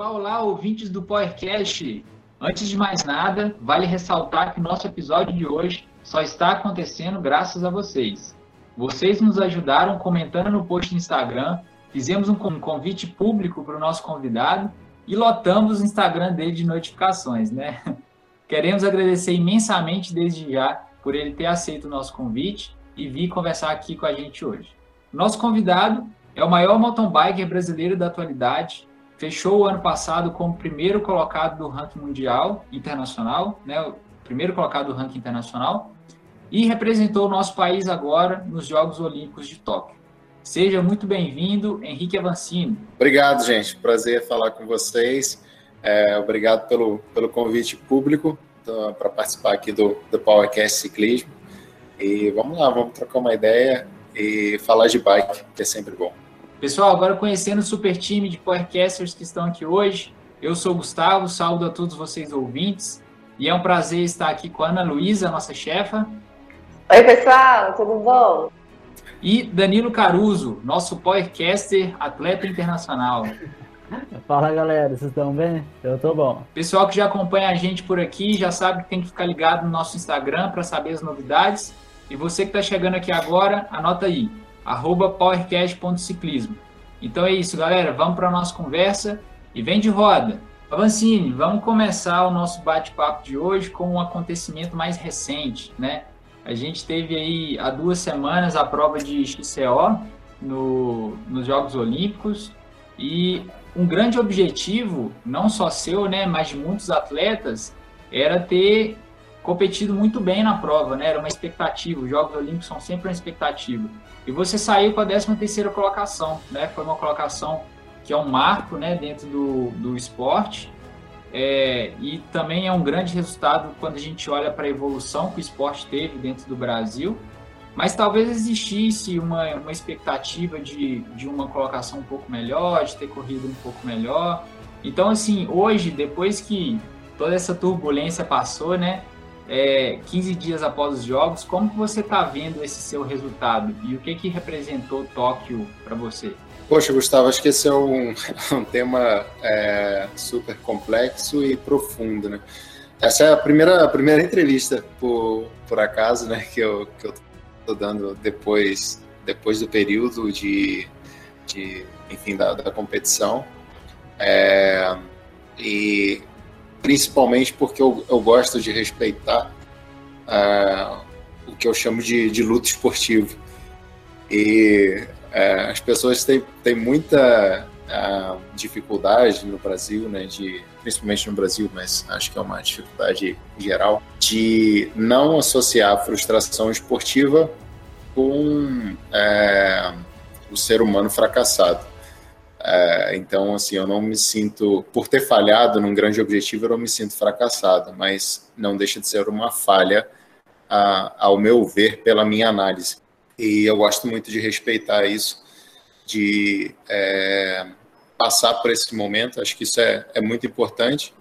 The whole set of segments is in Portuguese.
Olá, olá, ouvintes do PowerCast. Antes de mais nada, vale ressaltar que nosso episódio de hoje só está acontecendo graças a vocês. Vocês nos ajudaram comentando no post do Instagram, fizemos um convite público para o nosso convidado e lotamos o Instagram dele de notificações, né? Queremos agradecer imensamente desde já por ele ter aceito o nosso convite e vir conversar aqui com a gente hoje. Nosso convidado é o maior mountain biker brasileiro da atualidade, fechou o ano passado como primeiro colocado do ranking mundial internacional, né, primeiro colocado do ranking internacional, e representou o nosso país agora nos Jogos Olímpicos de Tóquio. Seja muito bem-vindo, Henrique Avancini. Obrigado, gente. Prazer falar com vocês. É, obrigado pelo, pelo convite público então, para participar aqui do, do PowerCast Ciclismo. E vamos lá, vamos trocar uma ideia e falar de bike, que é sempre bom. Pessoal, agora conhecendo o super time de Powercasters que estão aqui hoje, eu sou o Gustavo, saúdo a todos vocês ouvintes, e é um prazer estar aqui com a Ana Luísa, nossa chefa. Oi, pessoal, tudo bom? E Danilo Caruso, nosso Powercaster, atleta internacional. Fala galera, vocês estão bem? Eu tô bom. Pessoal que já acompanha a gente por aqui já sabe que tem que ficar ligado no nosso Instagram para saber as novidades. E você que está chegando aqui agora, anota aí, arroba powercast.ciclismo. Então é isso, galera. Vamos para a nossa conversa e vem de roda. Avancine, vamos começar o nosso bate-papo de hoje com um acontecimento mais recente, né? A gente teve aí há duas semanas a prova de XCO no, nos Jogos Olímpicos e um grande objetivo, não só seu, né, mas de muitos atletas, era ter competido muito bem na prova, né? Era uma expectativa. Os Jogos Olímpicos são sempre uma expectativa. E você saiu com a 13 terceira colocação, né? Foi uma colocação que é um marco, né, dentro do, do esporte. É, e também é um grande resultado quando a gente olha para a evolução que o esporte teve dentro do Brasil. Mas talvez existisse uma, uma expectativa de, de uma colocação um pouco melhor, de ter corrido um pouco melhor. Então, assim, hoje, depois que toda essa turbulência passou, né? É, 15 dias após os jogos, como que você está vendo esse seu resultado e o que que representou Tóquio para você? Poxa, Gustavo, acho que esse é um, um tema é, super complexo e profundo, né? Essa é a primeira, a primeira entrevista, por, por acaso, né, que eu, que eu tô dando depois, depois do período de, de enfim, da, da competição. É, e principalmente porque eu, eu gosto de respeitar uh, o que eu chamo de, de luto esportivo. E uh, as pessoas têm, têm muita uh, dificuldade no Brasil, né, de, principalmente no Brasil, mas acho que é uma dificuldade geral, de não associar a frustração esportiva com o ser humano fracassado. É, então, assim, eu não me sinto, por ter falhado num grande objetivo, eu não me sinto fracassado, mas não deixa de ser uma falha, a, ao meu ver, pela minha análise. E eu gosto muito de respeitar isso, de é, passar por esse momento, acho que isso é, é muito importante,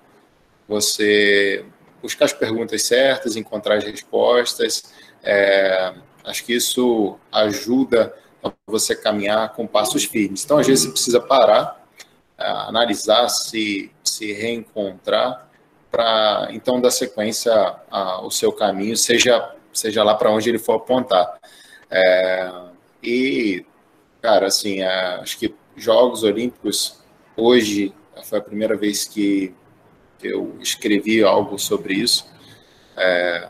você buscar as perguntas certas, encontrar as respostas, é, acho que isso ajuda você caminhar com passos firmes. Então, às vezes, você precisa parar, é, analisar, se, se reencontrar, para então dar sequência ao seu caminho, seja, seja lá para onde ele for apontar. É, e, cara, assim, é, acho que Jogos Olímpicos, hoje, foi a primeira vez que eu escrevi algo sobre isso. É,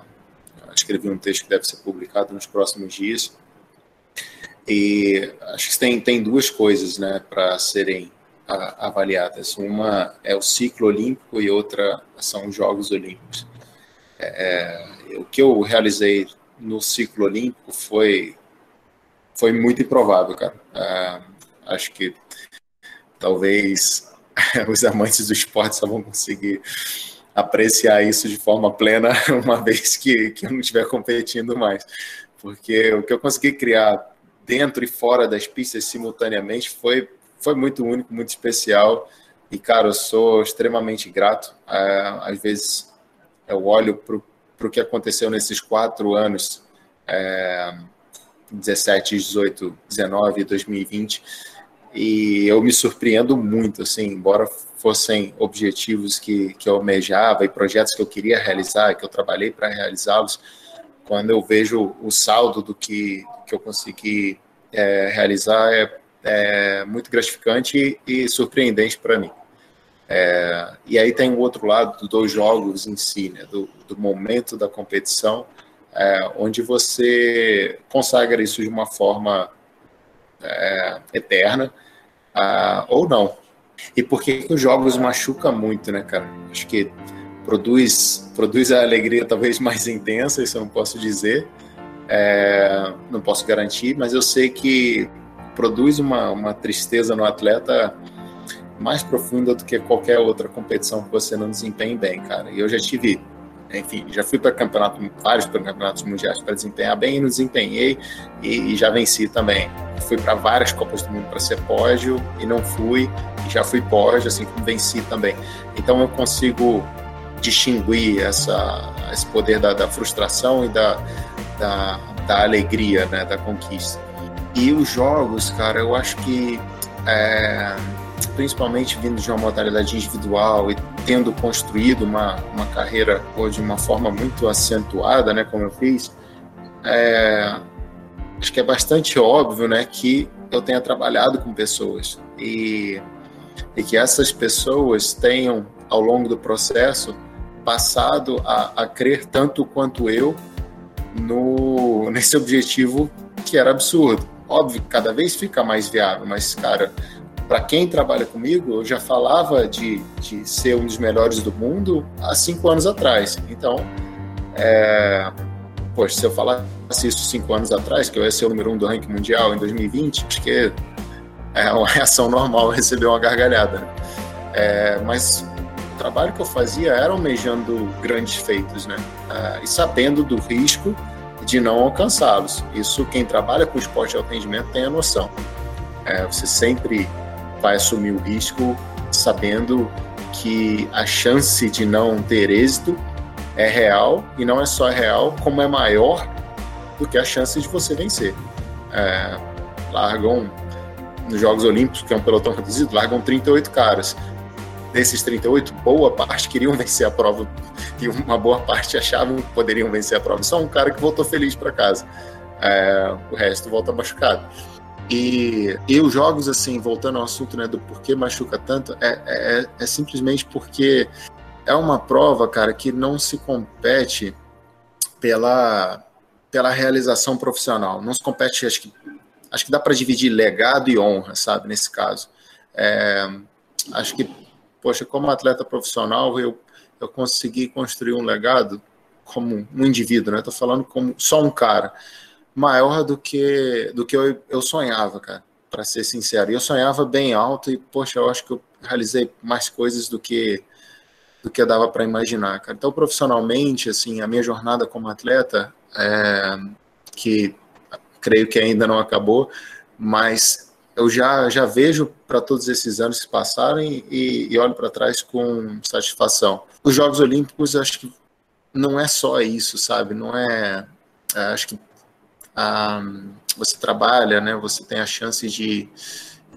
escrevi um texto que deve ser publicado nos próximos dias. E acho que tem, tem duas coisas né, para serem avaliadas. Uma é o ciclo olímpico e outra são os Jogos Olímpicos. É, é, o que eu realizei no ciclo olímpico foi, foi muito improvável, cara. É, acho que talvez os amantes do esporte só vão conseguir apreciar isso de forma plena uma vez que, que eu não estiver competindo mais. Porque o que eu consegui criar dentro e fora das pistas simultaneamente foi, foi muito único, muito especial. E, cara, eu sou extremamente grato. É, às vezes eu olho para o que aconteceu nesses quatro anos, é, 17, 18, 19, 2020, e eu me surpreendo muito, assim, embora fossem objetivos que, que eu almejava e projetos que eu queria realizar, que eu trabalhei para realizá-los, quando eu vejo o saldo do que, que eu consegui é, realizar, é, é, muito gratificante e, e surpreendente para mim. É, e aí tem o outro lado dos jogos em si, né, do, do momento da competição, é, onde você consagra isso de uma forma é, eterna, uh, ou não. E por que os jogos machucam muito, né, cara? Acho que produz, produz a alegria talvez mais intensa, isso eu não posso dizer, é, não posso garantir, mas eu sei que produz uma, uma tristeza no atleta mais profunda do que qualquer outra competição que você não desempenhe bem, cara. E eu já tive enfim, já fui para campeonato, vários campeonatos mundiais para desempenhar bem, e não desempenhei e, e já venci também. Fui para várias Copas do Mundo para ser pódio e não fui, e já fui pódio, assim como venci também. Então eu consigo distinguir essa, esse poder da, da frustração e da, da, da, alegria, né, da conquista. E os jogos, cara, eu acho que é, principalmente vindo de uma modalidade individual e tendo construído uma, uma carreira de uma forma muito acentuada, né, como eu fiz, é, acho que é bastante óbvio, né, que eu tenha trabalhado com pessoas e, e que essas pessoas tenham, ao longo do processo, passado a, a crer tanto quanto eu no, nesse objetivo que era absurdo. Óbvio, cada vez fica mais viável, mas, cara, para quem trabalha comigo, eu já falava de, de ser um dos melhores do mundo há cinco anos atrás. Então, é, poxa, se eu falasse isso cinco anos atrás, que eu ia ser o número um do ranking mundial em 2020, acho que é uma reação normal receber uma gargalhada. Né? É, mas trabalho que eu fazia era almejando grandes feitos, né? É, e sabendo do risco de não alcançá-los. Isso quem trabalha com esporte de alto rendimento tem a noção. É, você sempre vai assumir o risco sabendo que a chance de não ter êxito é real e não é só real, como é maior do que a chance de você vencer. É, largam nos Jogos Olímpicos, que é um pelotão reduzido, largam 38 caras. Desses 38, boa parte queriam vencer a prova e uma boa parte achavam que poderiam vencer a prova. Só um cara que voltou feliz para casa. É, o resto volta machucado. E, e os jogos, assim, voltando ao assunto né, do porquê machuca tanto, é, é, é simplesmente porque é uma prova, cara, que não se compete pela, pela realização profissional. Não se compete, acho que, acho que dá para dividir legado e honra, sabe, nesse caso. É, acho que, poxa, como atleta profissional, eu, eu consegui construir um legado como um indivíduo, né? Estou falando como só um cara maior do que do que eu, eu sonhava, cara, para ser sincero. Eu sonhava bem alto e, poxa, eu acho que eu realizei mais coisas do que do que dava para imaginar, cara. Então, profissionalmente, assim, a minha jornada como atleta, é, que creio que ainda não acabou, mas eu já, já vejo para todos esses anos que passaram e, e olho para trás com satisfação. Os Jogos Olímpicos, acho que não é só isso, sabe? Não é. é acho que você trabalha, né, você tem a chance de,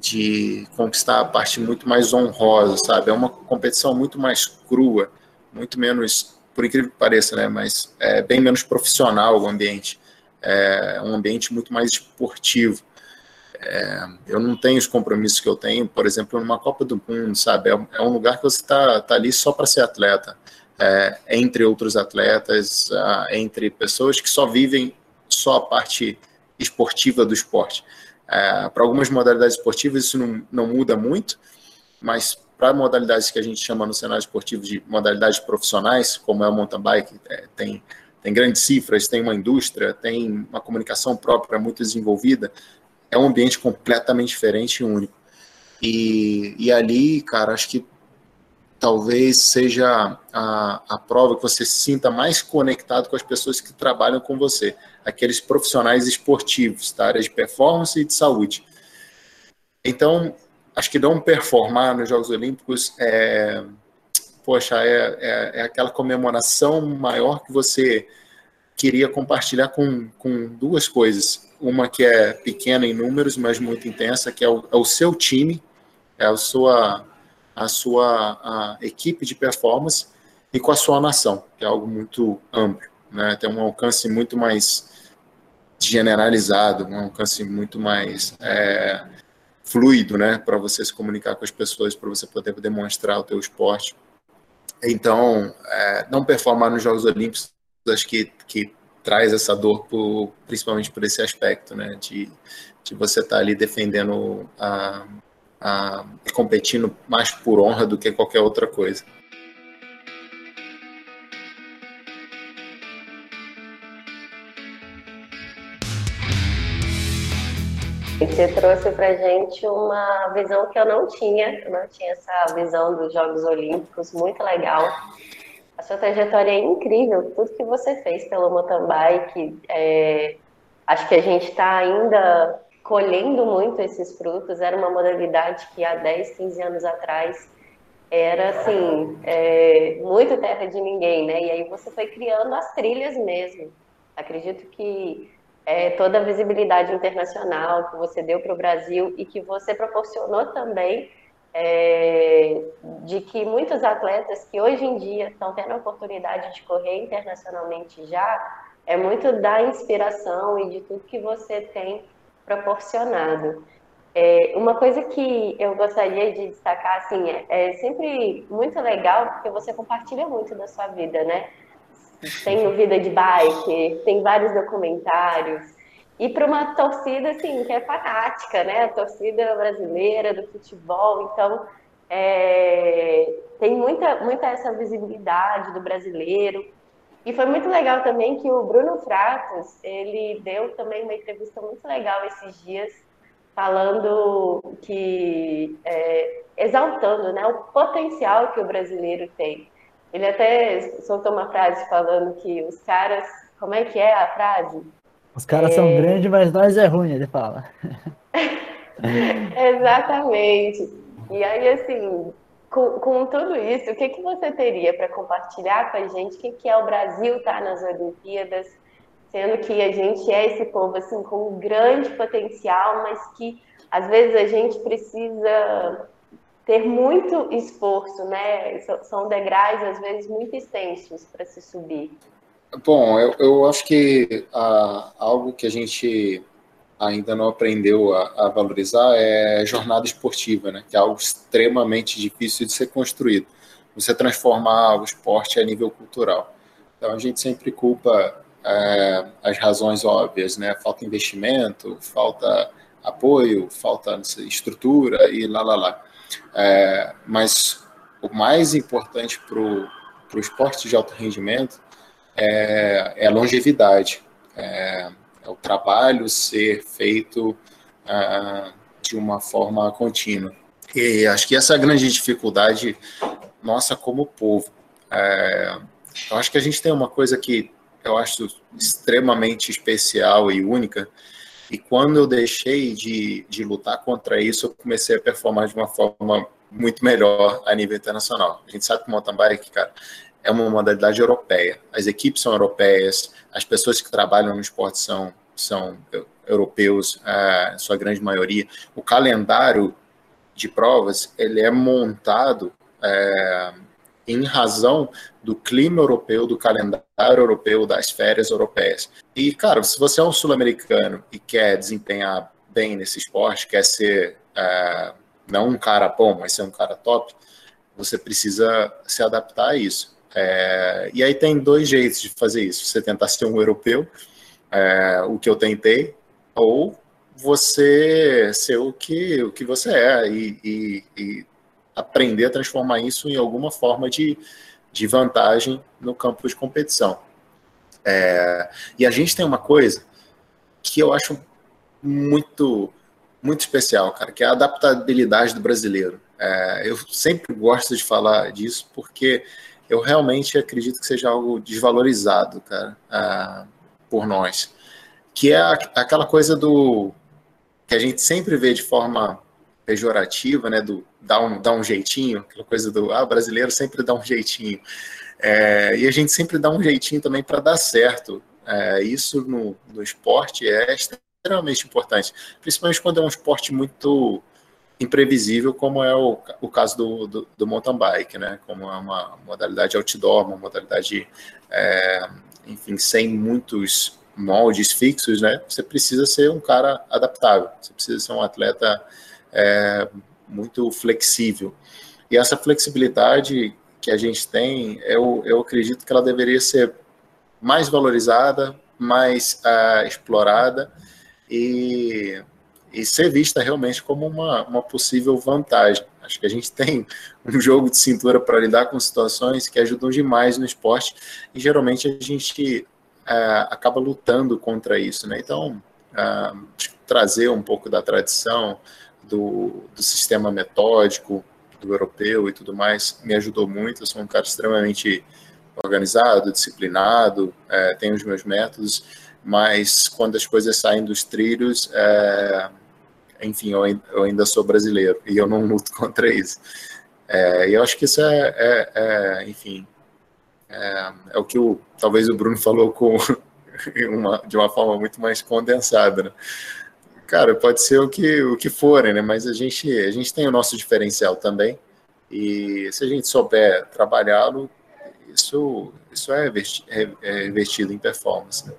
de conquistar a parte muito mais honrosa, sabe? É uma competição muito mais crua, muito menos, por incrível que pareça, né, mas é bem menos profissional o ambiente. É um ambiente muito mais esportivo. É, eu não tenho os compromissos que eu tenho, por exemplo, numa Copa do Mundo, sabe? É, é um lugar que você está tá ali só para ser atleta, é, entre outros atletas, entre pessoas que só vivem só a parte esportiva do esporte. É, para algumas modalidades esportivas isso não, não muda muito, mas para modalidades que a gente chama no cenário esportivo de modalidades profissionais, como é o mountain bike, é, tem, tem grandes cifras, tem uma indústria, tem uma comunicação própria muito desenvolvida, é um ambiente completamente diferente e único. E, e ali, cara, acho que talvez seja a, a prova que você se sinta mais conectado com as pessoas que trabalham com você, aqueles profissionais esportivos da área de performance e de saúde. Então, acho que não performar nos Jogos Olímpicos é, poxa, é, é, é aquela comemoração maior que você queria compartilhar com, com duas coisas. Uma que é pequena em números, mas muito intensa, que é o, é o seu time, é a sua a sua a equipe de performance e com a sua nação, que é algo muito amplo, né? Tem um alcance muito mais generalizado, um alcance muito mais é, fluido, né? Para você se comunicar com as pessoas, para você poder demonstrar o teu esporte. Então, é, não performar nos Jogos Olímpicos, acho que, que traz essa dor, por, principalmente por esse aspecto, né? De, de você estar tá ali defendendo a, a, competindo mais por honra do que qualquer outra coisa. Você trouxe para gente uma visão que eu não tinha, eu não tinha essa visão dos Jogos Olímpicos, muito legal. Sua trajetória é incrível, tudo que você fez pelo mountain bike, é, acho que a gente está ainda colhendo muito esses frutos. Era uma modalidade que há 10, 15 anos atrás era assim, é, muito terra de ninguém, né? E aí você foi criando as trilhas mesmo. Acredito que é, toda a visibilidade internacional que você deu para o Brasil e que você proporcionou também é, de que muitos atletas que hoje em dia estão tendo a oportunidade de correr internacionalmente já, é muito da inspiração e de tudo que você tem proporcionado. É, uma coisa que eu gostaria de destacar, assim, é, é sempre muito legal porque você compartilha muito da sua vida, né? tem o Vida de Bike, tem vários documentários. E para uma torcida, assim, que é fanática, né? A torcida brasileira do futebol. Então, é, tem muita, muita essa visibilidade do brasileiro. E foi muito legal também que o Bruno Fratos, ele deu também uma entrevista muito legal esses dias, falando que, é, exaltando né, o potencial que o brasileiro tem. Ele até soltou uma frase falando que os caras. Como é que é a frase? Os caras é... são grandes, mas nós é ruim, ele fala. Exatamente. E aí, assim, com, com, tudo isso, o que, que você teria para compartilhar com a gente? O que, que é o Brasil estar tá nas Olimpíadas? Sendo que a gente é esse povo assim, com um grande potencial, mas que às vezes a gente precisa ter muito esforço, né? São degraus, às vezes, muito extensos para se subir. Bom, eu, eu acho que ah, algo que a gente ainda não aprendeu a, a, valorizar é jornada esportiva, né? Que é algo extremamente difícil de ser construído. Você transformar o esporte a nível cultural. Então a gente sempre culpa é, as razões óbvias, né? Falta investimento, falta apoio, falta estrutura e lá lá lá. É, mas o mais importante para o esporte de alto rendimento é, é longevidade, é, é, o trabalho ser feito é, de uma forma contínua. E acho que essa é a grande dificuldade nossa como povo. É, eu acho que a gente tem uma coisa que eu acho extremamente especial e única, e quando eu deixei de, de lutar contra isso, eu comecei a performar de uma forma muito melhor a nível internacional. A gente sabe que o mountain bike, cara, é uma modalidade europeia. As equipes são europeias, as pessoas que trabalham no esporte são, são europeus, a sua grande maioria. O calendário de provas ele é montado é, em razão do clima europeu, do calendário europeu, das férias europeias. E, cara, se você é um sul-americano e quer desempenhar bem nesse esporte, quer ser é, não um cara bom, mas ser um cara top, você precisa se adaptar a isso. É, e aí tem dois jeitos de fazer isso. Você tentar ser um europeu, é, o que eu tentei, ou você ser o que, o que você é e, e, e aprender a transformar isso em alguma forma de, de vantagem no campo de competição. É, e a gente tem uma coisa que eu acho muito muito especial, cara, que é a adaptabilidade do brasileiro. É, eu sempre gosto de falar disso porque eu realmente acredito que seja algo desvalorizado, cara, é, por nós, que é aquela coisa do que a gente sempre vê de forma pejorativa, né, do um, dar um jeitinho, aquela coisa do, ah, brasileiro sempre dá um jeitinho. É, e a gente sempre dá um jeitinho também para dar certo. É, isso no, no esporte é extremamente importante, principalmente quando é um esporte muito imprevisível, como é o, o caso do, do, do, mountain bike, né? Como é uma modalidade outdoor, uma modalidade, é, enfim, sem muitos moldes fixos, né? Você precisa ser um cara adaptável, você precisa ser um atleta é, muito flexível. E essa flexibilidade que a gente tem, eu, eu acredito que ela deveria ser mais valorizada, mais uh, explorada e, e ser vista realmente como uma, uma possível vantagem. Acho que a gente tem um jogo de cintura para lidar com situações que ajudam demais no esporte e geralmente a gente uh, acaba lutando contra isso. Né? Então, uh, trazer um pouco da tradição, do, do sistema metódico, do europeu e tudo mais, me ajudou muito. Eu sou um cara extremamente organizado, disciplinado, é, tenho os meus métodos, mas quando as coisas saem dos trilhos, é, enfim, eu, eu, ainda sou brasileiro e eu não luto contra isso. É, e eu acho que isso é, é, é enfim, é, é, o que o, talvez o Bruno falou com uma, de uma forma muito mais condensada, né? Cara, pode ser o que, o que forem, né? Mas a gente, a gente tem o nosso diferencial também. E se a gente souber trabalhá-lo, isso, isso é, é, é investido em performance. Né?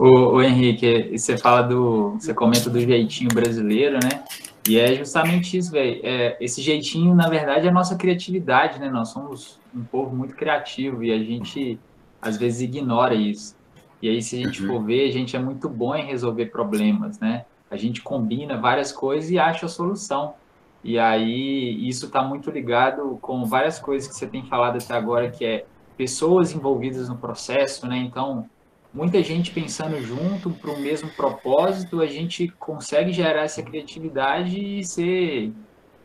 O, o Henrique, você fala do. Você comenta do jeitinho brasileiro, né? E é justamente isso, velho. É, esse jeitinho, na verdade, é a nossa criatividade, né? Nós somos um povo muito criativo e a gente às vezes ignora isso. E aí, se a gente uhum. for ver, a gente é muito bom em resolver problemas, né? A gente combina várias coisas e acha a solução. E aí, isso está muito ligado com várias coisas que você tem falado até agora, que é pessoas envolvidas no processo, né? Então, muita gente pensando junto para o mesmo propósito, a gente consegue gerar essa criatividade e ser,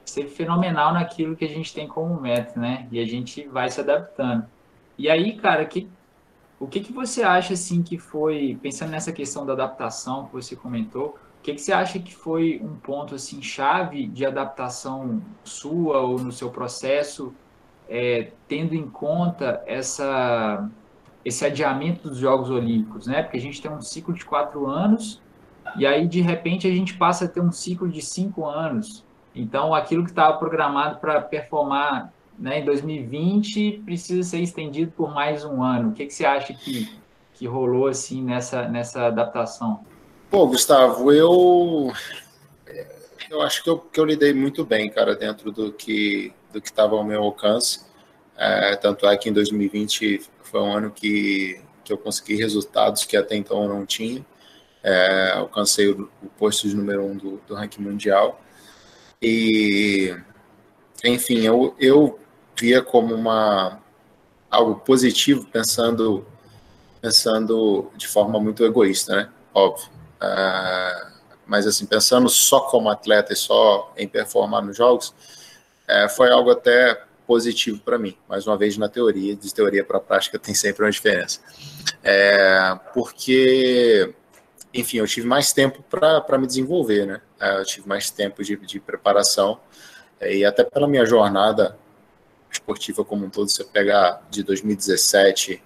ser fenomenal naquilo que a gente tem como meta, né? E a gente vai se adaptando. E aí, cara, que o que, que você acha assim que foi, pensando nessa questão da adaptação que você comentou, o que, que você acha que foi um ponto assim chave de adaptação sua ou no seu processo, é, tendo em conta essa, esse adiamento dos Jogos Olímpicos, né? Porque a gente tem um ciclo de quatro anos e aí de repente a gente passa a ter um ciclo de cinco anos. Então aquilo que estava programado para performar né, em 2020 precisa ser estendido por mais um ano. O que, que você acha que, que rolou assim nessa, nessa adaptação? Pô, Gustavo, eu eu acho que eu, que eu lidei muito bem, cara, dentro do que do que estava ao meu alcance. É, tanto é que em 2020 foi um ano que, que eu consegui resultados que até então eu não tinha. É, alcancei o, o posto de número um do, do ranking mundial. E, enfim, eu, eu via como uma algo positivo, pensando pensando de forma muito egoísta, né? Óbvio. Uh, mas assim, pensando só como atleta e só em performar nos jogos, uh, foi algo até positivo para mim. Mais uma vez na teoria, de teoria para prática tem sempre uma diferença. É, porque, enfim, eu tive mais tempo para me desenvolver, né? É, eu tive mais tempo de, de preparação e até pela minha jornada esportiva como um todo, você pegar de 2017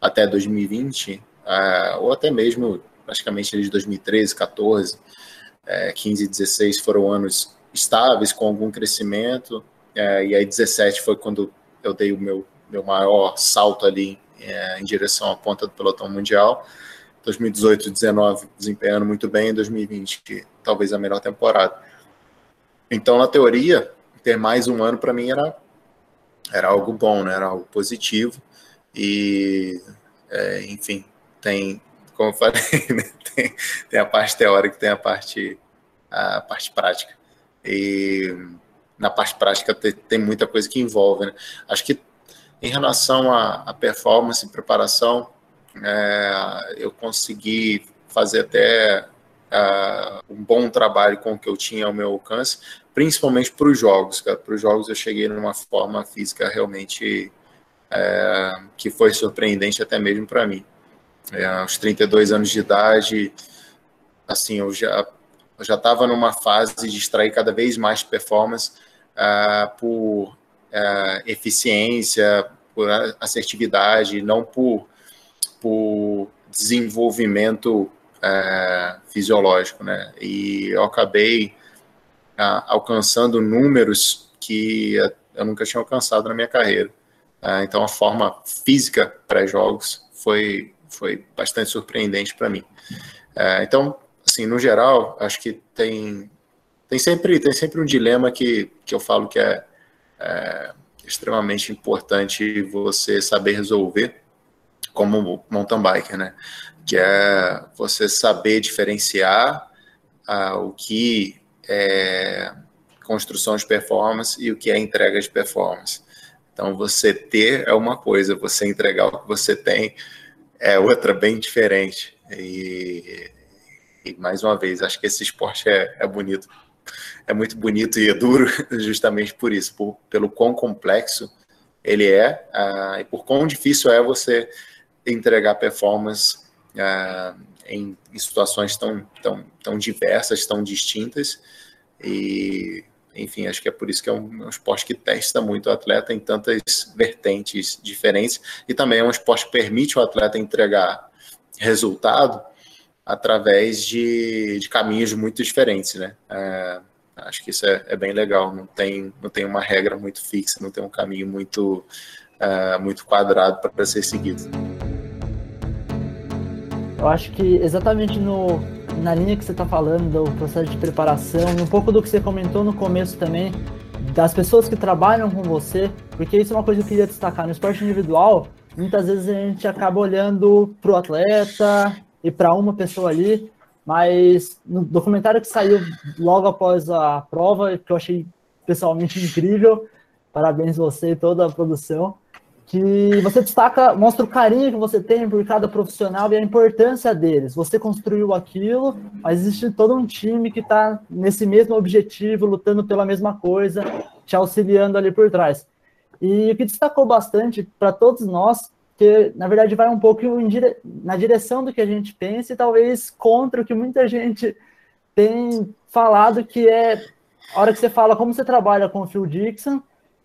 até 2020, uh, é, ou até mesmo praticamente de 2013, 14, uh, 15 e 16 foram anos estáveis, com algum crescimento, uh, e aí 17 foi quando eu dei o meu, meu maior salto ali é, em direção à ponta do pelotão mundial. 2018 19 desempenhando muito bem, 2020 talvez a melhor temporada. Então, na teoria, ter mais um ano para mim era era algo bom, né? Era algo positivo e, é, enfim, tem, como eu falei, né? tem, tem, a parte teórica, tem a parte, a parte prática. E na parte prática tem, tem muita coisa que envolve, né? Acho que em relação à, performance e preparação, é, eu consegui fazer até uh, um bom trabalho com o que eu tinha ao meu alcance, principalmente para os jogos. Para os jogos eu cheguei numa forma física realmente é, que foi surpreendente até mesmo para mim. É, aos 32 anos de idade, assim, eu já eu já estava numa fase de extrair cada vez mais performance uh, por uh, eficiência, por assertividade, não por, por desenvolvimento uh, fisiológico, né? E eu acabei alcançando números que eu nunca tinha alcançado na minha carreira. Então, a forma física pré-jogos foi, foi bastante surpreendente para mim. Então, assim, no geral, acho que tem, tem, sempre, tem sempre um dilema que, que eu falo que é, é extremamente importante você saber resolver como mountain biker, né? Que é você saber diferenciar uh, o que é construção de performance e o que é entrega de performance. Então, você ter é uma coisa, você entregar o que você tem é outra, bem diferente. E, e mais uma vez, acho que esse esporte é, é bonito. É muito bonito e é duro, justamente por isso, por, pelo quão complexo ele é uh, e por quão difícil é você entregar performance uh, em, em, situações tão, tão, tão diversas, tão distintas. E enfim, acho que é por isso que é um, um, esporte que testa muito o atleta em tantas vertentes diferentes e também é um esporte que permite o atleta entregar resultado através de, de caminhos muito diferentes, né? É, acho que isso é, é, bem legal. Não tem, não tem uma regra muito fixa, não tem um caminho muito, uh, muito quadrado para ser seguido. Eu acho que exatamente no, na linha que você está falando do processo de preparação, um pouco do que você comentou no começo também, das pessoas que trabalham com você, porque isso é uma coisa que eu queria destacar. No esporte individual, muitas vezes a gente acaba olhando para o atleta e para uma pessoa ali, mas no documentário que saiu logo após a prova, que eu achei pessoalmente incrível, parabéns você e toda a produção, que você destaca, mostra o carinho que você tem por cada profissional e a importância deles. Você construiu aquilo, mas existe todo um time que está nesse mesmo objetivo, lutando pela mesma coisa, te auxiliando ali por trás. E o que destacou bastante para todos nós, que na verdade vai um pouco dire... na direção do que a gente pensa e talvez contra o que muita gente tem falado, que é a hora que você fala como você trabalha com o Phil Dixon,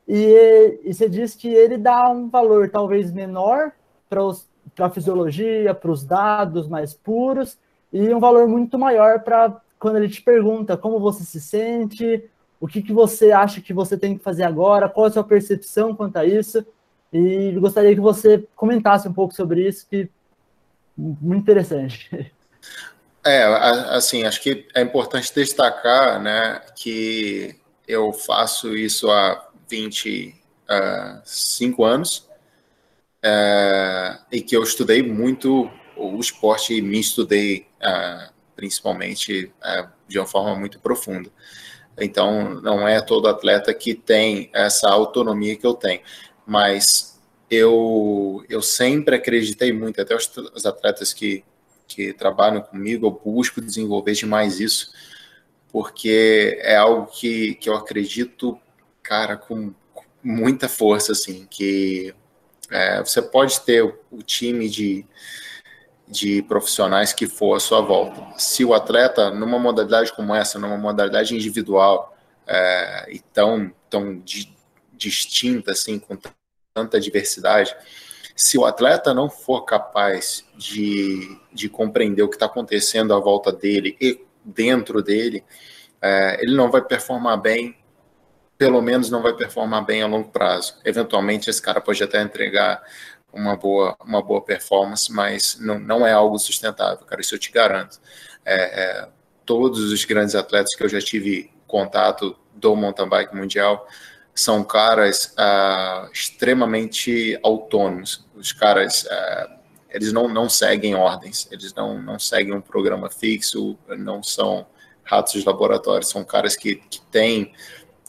e, e você diz que ele dá um valor talvez menor para a fisiologia, para os dados mais puros, e um valor muito maior para quando ele te pergunta como você se sente, o que, que você acha que você tem que fazer agora, qual a sua percepção quanto a isso. E gostaria que você comentasse um pouco sobre isso, que muito interessante. É, assim, acho que é importante destacar, né, que eu faço isso há 25 uh, anos, uh, e que eu estudei muito o esporte e me estudei uh, principalmente uh, de uma forma muito profunda. Então, não é todo atleta que tem essa autonomia que eu tenho, mas eu, eu sempre acreditei muito, até os, os atletas que, que trabalham comigo, eu busco desenvolver demais isso, porque é algo que, que eu acredito cara, com muita força, assim, que é, você pode ter o, o time de, de profissionais que for à sua volta. Se o atleta, numa modalidade como essa, numa modalidade individual é, e tão, tão di, distinta, assim, com tanta diversidade, se o atleta não for capaz de, de compreender o que está acontecendo à volta dele e dentro dele, é, ele não vai performar bem pelo menos não vai performar bem a longo prazo. Eventualmente, esse cara pode até entregar uma boa, uma boa performance, mas não, não é algo sustentável, cara, isso eu te garanto. É, é, todos os grandes atletas que eu já tive contato do mountain bike mundial são caras ah, extremamente autônomos. Os caras, ah, eles não, não seguem ordens, eles não, não seguem um programa fixo, não são ratos de laboratório, são caras que, que têm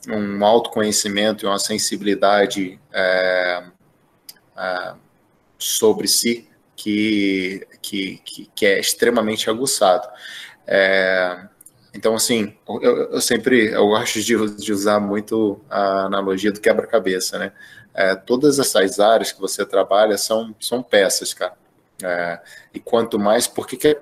um autoconhecimento e uma sensibilidade é, é, sobre si que, que, que, é extremamente aguçado. É, então, assim, eu, eu, sempre eu gosto de, de, usar muito a analogia do quebra-cabeça, né? É, todas essas áreas que você trabalha são, são peças, cara. É, e quanto mais, porque que é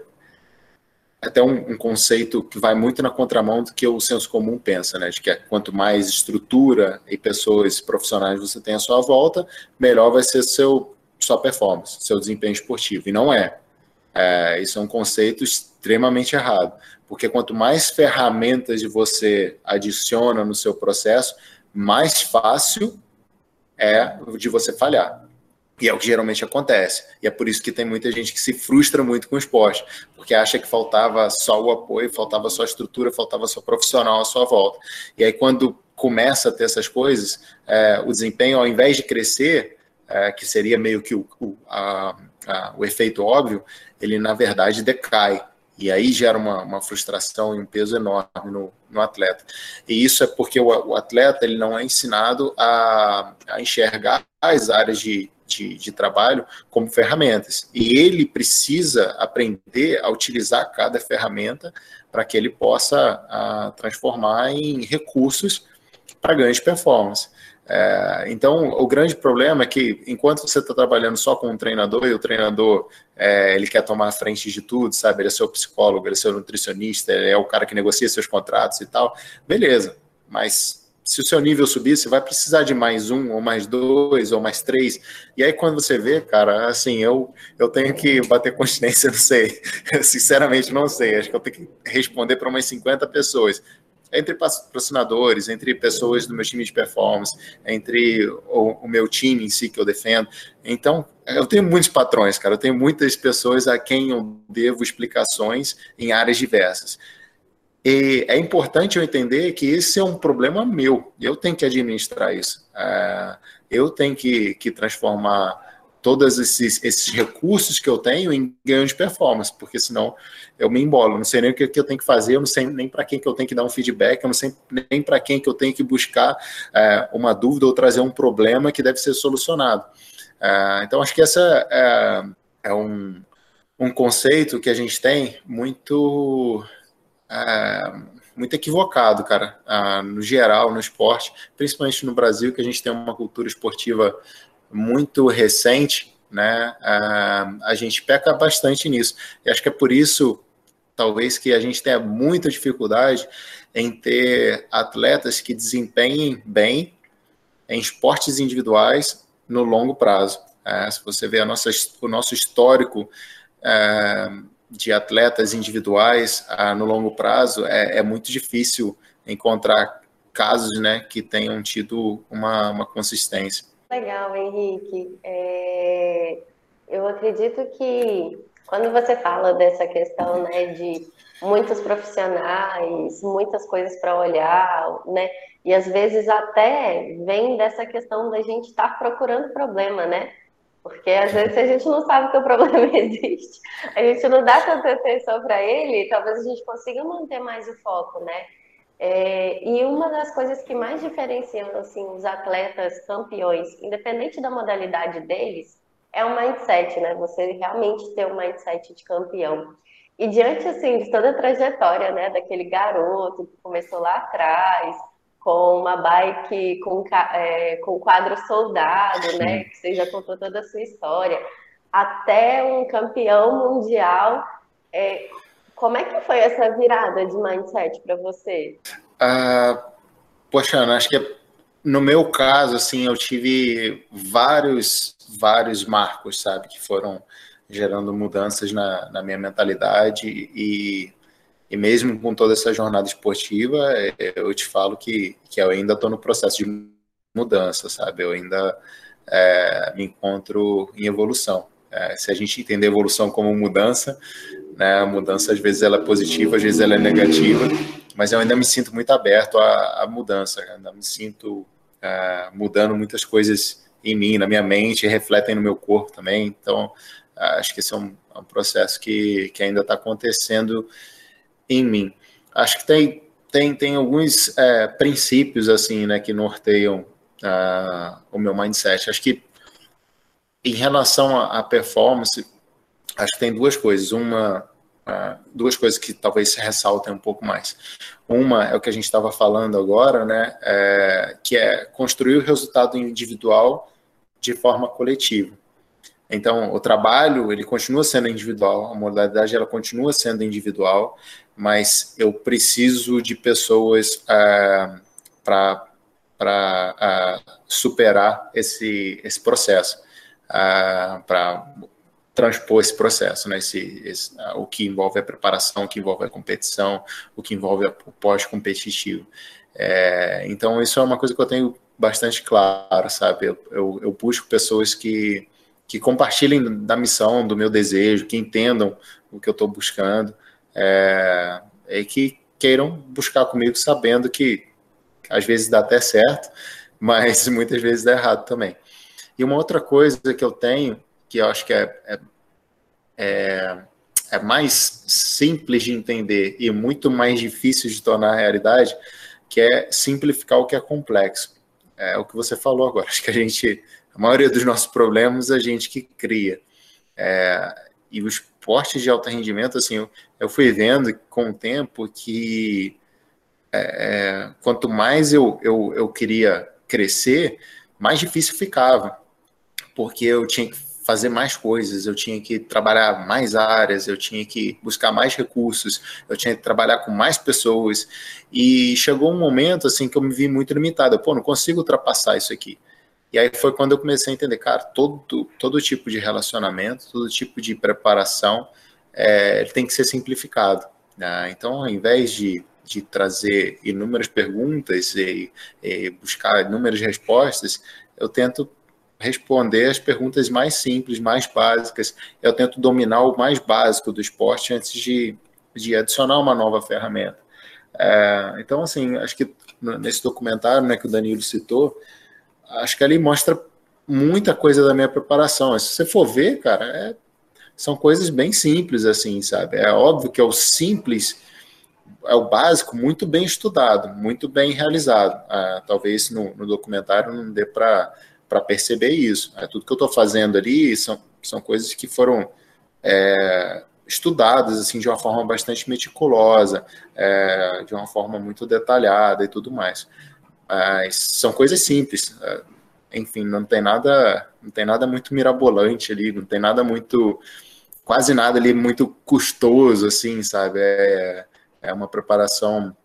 até um, um, conceito que vai muito na contramão do que o senso comum pensa, né? De que é, quanto mais estrutura e pessoas profissionais você tem à sua volta, melhor vai ser seu sua performance, seu desempenho esportivo. E não é. é isso é um conceito extremamente errado, porque quanto mais ferramentas você adiciona no seu processo, mais fácil é de você falhar. E é o que geralmente acontece. E é por isso que tem muita gente que se frustra muito com o esporte, porque acha que faltava só o apoio, faltava só a estrutura, faltava só profissional à sua volta. E aí, quando começa a ter essas coisas, é, o desempenho, ao invés de crescer, é, que seria meio que o, o, a, a, o efeito óbvio, ele na verdade decai. E aí gera uma, uma frustração e um peso enorme no, no atleta. E isso é porque o, o atleta ele não é ensinado a, a enxergar as áreas de, de, de, trabalho como ferramentas. E ele precisa aprender a utilizar cada ferramenta para que ele possa a, transformar em recursos para ganho de performance. É, então, o grande problema é que enquanto você está trabalhando só com um treinador e o treinador é, ele quer tomar a frente de tudo, sabe? Ele é seu psicólogo, ele é seu nutricionista, ele é o cara que negocia seus contratos e tal, beleza. Mas se o seu nível subir, você vai precisar de mais um, ou mais dois, ou mais três. E aí, quando você vê, cara, assim, eu, eu tenho que bater continência, não sei. Eu, sinceramente, não sei. Acho que eu tenho que responder para umas 50 pessoas entre patrocinadores, entre pessoas do meu time de performance, entre o, o, meu time em si que eu defendo. Então, eu tenho muitos patrões, cara. Eu tenho muitas pessoas a quem eu devo explicações em áreas diversas. E é importante eu entender que esse é um problema meu. Eu tenho que administrar isso. É, eu tenho que, que transformar todos esses, esses recursos que eu tenho em ganho de performance, porque senão eu me embolo, não sei nem o que, que eu tenho que fazer, eu não sei nem para quem que eu tenho que dar um feedback, eu não sei nem para quem que eu tenho que buscar é, uma dúvida ou trazer um problema que deve ser solucionado. É, então, acho que essa é, é um, um conceito que a gente tem muito é, muito equivocado, cara, uh, no geral, no esporte, principalmente no Brasil, que a gente tem uma cultura esportiva muito recente, né, a gente peca bastante nisso. E acho que é por isso, talvez, que a gente tenha muita dificuldade em ter atletas que desempenhem bem em esportes individuais no longo prazo. Uh, se você vê a nossa, o nosso histórico uh, de atletas individuais no longo prazo, é, é, muito difícil encontrar casos né, que tenham tido uma, uma consistência. Legal, Henrique. É, eu acredito que quando você fala dessa questão né, de muitos profissionais, muitas coisas para olhar, né? E às vezes até vem dessa questão da gente estar tá procurando problema, né? Porque às vezes a gente não sabe que o problema existe, a gente não dá tanta atenção para ele, talvez a gente consiga manter mais o foco, né? É, e uma das coisas que mais diferenciam assim, os atletas campeões, independente da modalidade deles, é o mindset, né? Você realmente ter um mindset de campeão. E diante assim de toda a trajetória, né, daquele garoto que começou lá atrás, com uma bike com, é, com quadro soldado, né, que você já contou toda a sua história, até um campeão mundial. É, como é que foi essa virada de mindset para você? Ah, poxa, acho que no meu caso, assim, eu tive vários, vários marcos, sabe, que foram gerando mudanças na, na minha mentalidade e, e mesmo com toda essa jornada esportiva, eu te falo que, que eu ainda estou no processo de mudança, sabe, eu ainda é, me encontro em evolução. É, se a gente entender evolução como mudança, né? A mudança às vezes ela é positiva, às vezes ela é negativa, mas eu ainda me sinto muito aberto à, à mudança, ainda me sinto uh, mudando muitas coisas em mim, na minha mente, refletem no meu corpo também. Então, uh, acho que esse é um, é um processo que, que ainda está acontecendo em mim. Acho que tem tem, tem alguns é, princípios assim, né, que norteiam uh, o meu mindset. Acho que em relação à performance, acho que tem duas coisas. Uma, uh, duas coisas que talvez se ressaltem um pouco mais. Uma é o que a gente estava falando agora, né? É, que é construir o resultado individual de forma coletiva. Então, o trabalho ele continua sendo individual, a modalidade ela continua sendo individual, mas eu preciso de pessoas uh, para uh, superar esse, esse processo, uh, para transpor esse processo, né? Esse, esse, o que envolve a preparação, o que envolve a competição, o que envolve o pós-competitivo. É, então, isso é uma coisa que eu tenho bastante claro, sabe? Eu, eu, eu busco pessoas que, que compartilhem da missão, do meu desejo, que entendam o que eu estou buscando é, e que queiram buscar comigo sabendo que às vezes dá até certo, mas muitas vezes dá errado também. E uma outra coisa que eu tenho, que eu acho que é, é, é, é mais simples de entender e muito mais difícil de tornar realidade, que é simplificar o que é complexo. É o que você falou agora. Acho que a gente, a maioria dos nossos problemas, a gente que cria. É, e os esportes de alto rendimento, assim, eu, eu fui vendo com o tempo que é, é, quanto mais eu, eu, eu queria crescer, mais difícil ficava, porque eu tinha que fazer mais coisas, eu tinha que trabalhar mais áreas, eu tinha que buscar mais recursos, eu tinha que trabalhar com mais pessoas, e chegou um momento assim que eu me vi muito limitado, pô, não consigo ultrapassar isso aqui. E aí foi quando eu comecei a entender, cara, todo, todo tipo de relacionamento, todo tipo de preparação é, tem que ser simplificado. Né? Então, ao invés de de trazer inúmeras perguntas e, e buscar inúmeras respostas, eu tento responder as perguntas mais simples, mais básicas. Eu tento dominar o mais básico do esporte antes de, de adicionar uma nova ferramenta. É, então, assim, acho que nesse documentário né, que o Danilo citou, acho que ali mostra muita coisa da minha preparação. Se você for ver, cara, é, são coisas bem simples, assim, sabe? É óbvio que é o simples é o básico muito bem estudado, muito bem realizado. Ah, talvez no, no, documentário não dê para perceber isso. É, tudo que eu estou fazendo ali são, são coisas que foram é, estudadas assim de uma forma bastante meticulosa, é, de uma forma muito detalhada e tudo mais. Mas são coisas simples. É, enfim, não tem nada, não tem nada muito mirabolante ali, não tem nada muito, quase nada ali muito custoso, assim, sabe? É, é uma preparação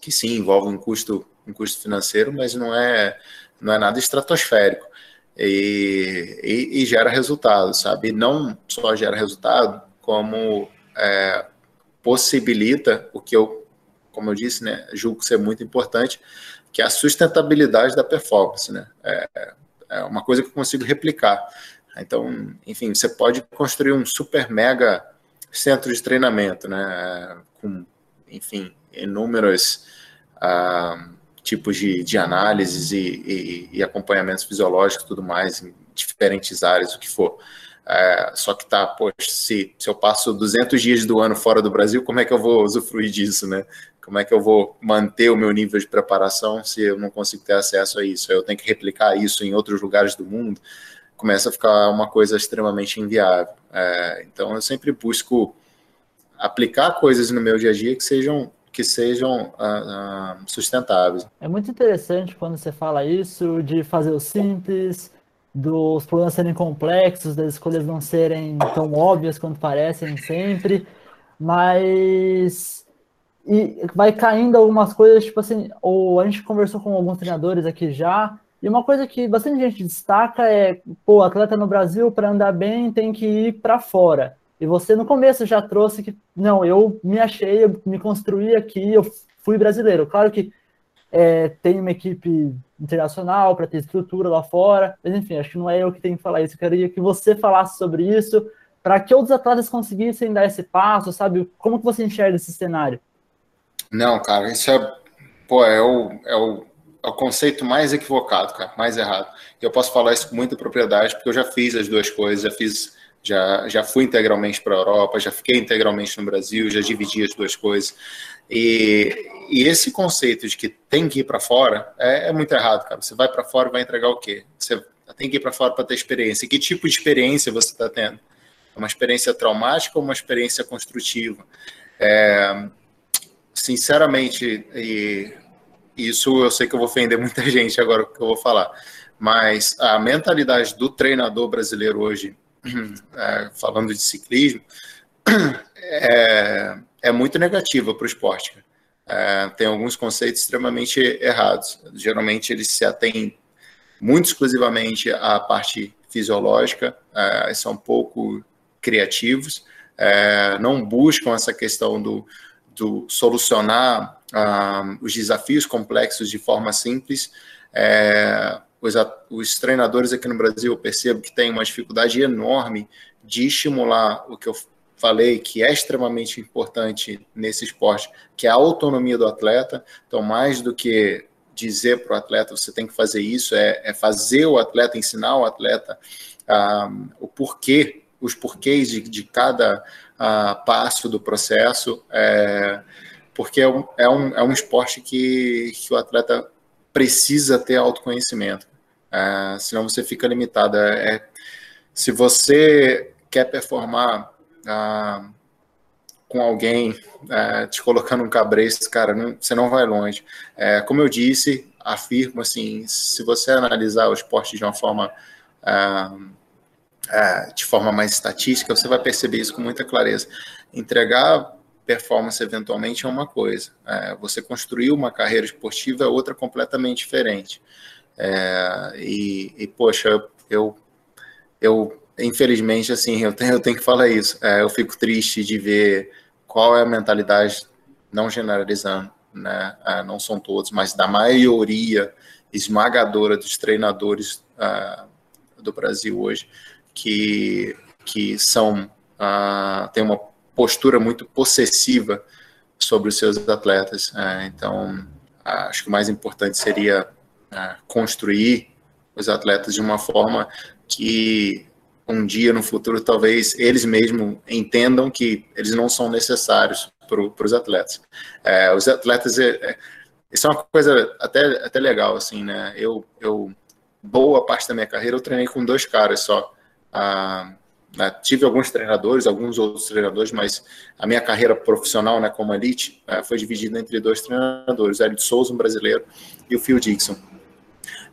que sim envolve um custo, um custo financeiro, mas não é, não é nada estratosférico. E, e, e gera resultado, sabe? E não só gera resultado, como é, possibilita o que eu, como eu disse, né, julgo ser muito importante, que é a sustentabilidade da performance, né? É, é uma coisa que eu consigo replicar. Então, enfim, você pode construir um super mega centro de treinamento, né? Com enfim, inúmeros ah, tipos de, de análises e, e, e, acompanhamentos fisiológicos tudo mais, em diferentes áreas, o que for. É, só que tá, poxa, se, se eu passo 200 dias do ano fora do Brasil, como é que eu vou usufruir disso, né? Como é que eu vou manter o meu nível de preparação se eu não consigo ter acesso a isso? Eu tenho que replicar isso em outros lugares do mundo? Começa a ficar uma coisa extremamente inviável. É, então, eu sempre busco aplicar coisas no meu dia a dia que sejam que sejam uh, uh, sustentáveis. É muito interessante quando você fala isso de fazer o simples, dos problemas serem complexos, das escolhas não serem tão óbvias quanto parecem sempre, mas e vai caindo algumas coisas, tipo assim, ou a gente conversou com alguns treinadores aqui já, e uma coisa que bastante gente destaca é, pô, atleta no Brasil para andar bem tem que ir para fora. E você no começo já trouxe que, não, eu me achei, eu me construí aqui, eu fui brasileiro. Claro que é, tem uma equipe internacional para ter estrutura lá fora, mas enfim, acho que não é eu que tenho que falar isso. Eu queria que você falasse sobre isso, para que outros atletas conseguissem dar esse passo, sabe? Como que você enxerga esse cenário? Não, cara, isso é, pô, é o, é o, é o conceito mais equivocado, cara, mais errado. Eu posso falar isso com muita propriedade, porque eu já fiz as duas coisas, já fiz já, já fui integralmente para a Europa, já fiquei integralmente no Brasil, já dividi as duas coisas. E, e esse conceito de que tem que ir para fora é, é, muito errado, cara. Você vai para fora e vai entregar o quê? Você tem que ir para fora para ter experiência. Que tipo de experiência você está tendo? É uma experiência traumática ou uma experiência construtiva? É, sinceramente, e isso eu sei que eu vou ofender muita gente agora que eu vou falar, mas a mentalidade do treinador brasileiro hoje é, falando de ciclismo, é, é muito negativa para o esporte. É, tem alguns conceitos extremamente errados. Geralmente eles se atêm muito exclusivamente à parte fisiológica, é, são pouco criativos, é, não buscam essa questão do, do solucionar ah, os desafios complexos de forma simples. É, os, os treinadores aqui no Brasil, eu percebo que tem uma dificuldade enorme de estimular o que eu falei que é extremamente importante nesse esporte, que é a autonomia do atleta. Então, mais do que dizer para o atleta você tem que fazer isso, é, é fazer o atleta, ensinar o atleta o porquê, os porquês de, de cada uh, passo do processo, é, porque é um, é, um, é um esporte que, que o atleta precisa ter autoconhecimento, uh, senão você fica limitado. É, é se você quer performar uh, com alguém uh, te colocando um cabresto, cara, não, você não vai longe. Uh, como eu disse, afirmo assim, se você analisar o esporte de uma forma de forma mais estatística, você vai perceber isso com muita clareza. Entregar performance eventualmente é uma coisa, você construir uma carreira esportiva é outra completamente diferente. E, e, poxa, eu, eu infelizmente, assim, eu tenho, eu tenho que falar isso. É, eu fico triste de ver qual é a mentalidade, não generalizando, né? É, não são todos, mas da maioria esmagadora dos treinadores uh, do Brasil hoje, que, que são, uh, têm uma postura muito possessiva sobre os seus atletas. Então, acho que o mais importante seria construir os atletas de uma forma que um dia no futuro talvez eles mesmos entendam que eles não são necessários para os atletas. É, os atletas, é, é, isso é uma coisa até, até legal, assim, né? Eu, eu, boa parte da minha carreira, eu treinei com dois caras só. Ah, né? tive alguns treinadores, alguns outros treinadores, mas a minha carreira profissional, né, como elite, é, foi dividida entre dois treinadores, Hélio de Souza, um brasileiro, e o Phil Dixon.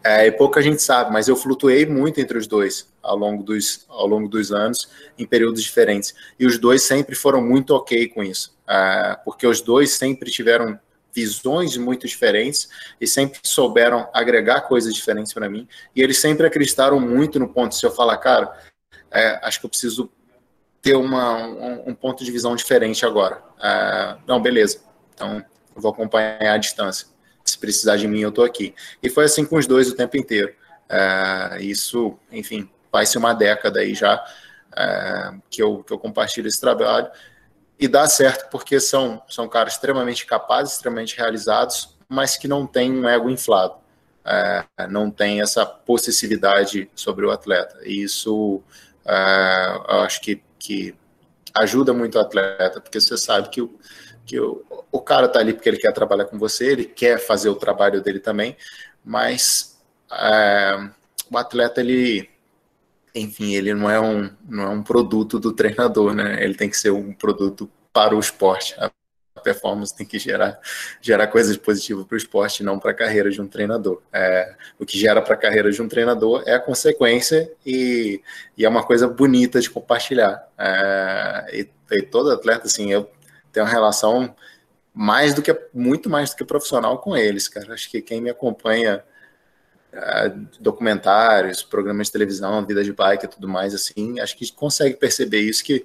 É, e pouca gente sabe, mas eu flutuei muito entre os dois ao longo dos, ao longo dos anos, em períodos diferentes. E os dois sempre foram muito ok com isso, é, porque os dois sempre tiveram visões muito diferentes e sempre souberam agregar coisas diferentes para mim. E eles sempre acreditaram muito no ponto, se eu falar, cara, é, acho que eu preciso ter uma, um, um, ponto de visão diferente agora. É, não, beleza. Então, eu vou acompanhar a distância se precisar de mim, eu estou aqui. E foi assim com os dois o tempo inteiro. É, isso, enfim, vai ser uma década aí já é, que, eu, que eu compartilho esse trabalho. E dá certo porque são, são caras extremamente capazes, extremamente realizados, mas que não têm um ego inflado. É, não tem essa possessividade sobre o atleta. E isso eu acho que, que ajuda muito o atleta, porque você sabe que que o, o cara tá ali porque ele quer trabalhar com você, ele quer fazer o trabalho dele também, mas é, o atleta, ele, enfim, ele não é, um, não é um produto do treinador, né? Ele tem que ser um produto para o esporte. A performance tem que gerar, gerar coisas positivas para o esporte, não para a carreira de um treinador. É, o que gera para a carreira de um treinador é a consequência e, e é uma coisa bonita de compartilhar. É, e, e todo atleta, assim, eu tenho uma relação mais do que muito mais do que profissional com eles, cara. Acho que quem me acompanha uh, documentários, programas de televisão, vida de bike e tudo mais assim, acho que consegue perceber isso que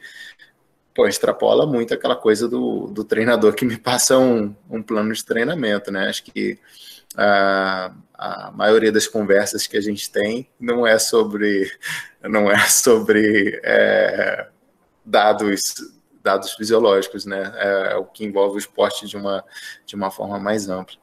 pô, extrapola muito aquela coisa do, do treinador que me passa um, um plano de treinamento, né? Acho que uh, a maioria das conversas que a gente tem não é sobre não é sobre é, dados dados fisiológicos, né? É, é, o que envolve o esporte de uma, de uma forma mais ampla.